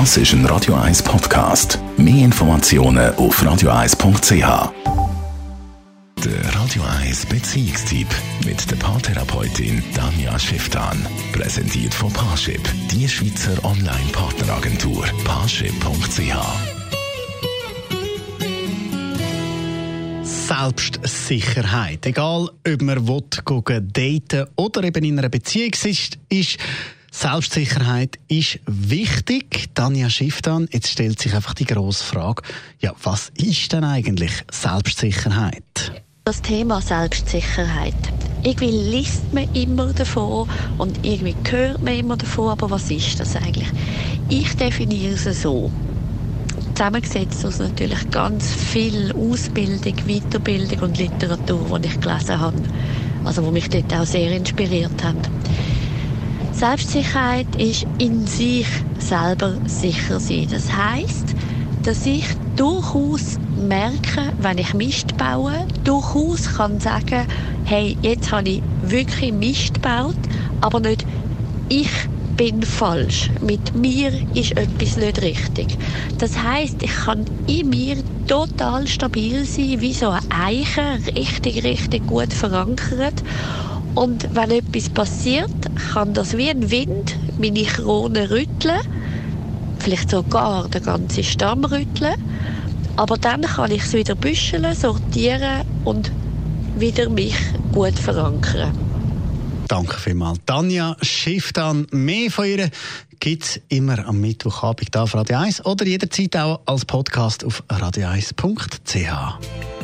Das ist ein Radio 1 Podcast. Mehr Informationen auf radio1.ch. Der Radio 1 Beziehungstyp mit der Paartherapeutin Danja Schifftan. Präsentiert von Paarship, die Schweizer Online-Partneragentur. Paarship.ch. Selbstsicherheit. Egal, ob man will, daten oder eben in einer Beziehung ist, ist Selbstsicherheit ist wichtig. Tanja Schifftan, jetzt stellt sich einfach die grosse Frage, ja, was ist denn eigentlich Selbstsicherheit? Das Thema Selbstsicherheit. Irgendwie liest man immer davon und irgendwie hört man immer davon, aber was ist das eigentlich? Ich definiere es so zusammengesetzt aus natürlich ganz viel Ausbildung, Weiterbildung und Literatur, die ich gelesen habe. Also, die mich dort auch sehr inspiriert haben. Selbstsicherheit ist in sich selber sicher sein. Das heißt, dass ich durchaus merke, wenn ich Mist baue, durchaus kann sagen, hey, jetzt habe ich wirklich Mist gebaut, aber nicht ich bin falsch. Mit mir ist etwas nicht richtig. Das heißt, ich kann in mir total stabil sein, wie so eine Eiche, richtig, richtig gut verankert. Und wenn etwas passiert, kann das wie ein Wind meine Krone rütteln, vielleicht sogar den ganzen Stamm rütteln. Aber dann kann ich es wieder büscheln, sortieren und wieder mich gut verankern. Danke vielmals. Tanja Schifftan. Mehr von ihr gibt es immer am Mittwochabend auf Radio 1 oder jederzeit auch als Podcast auf radio1.ch.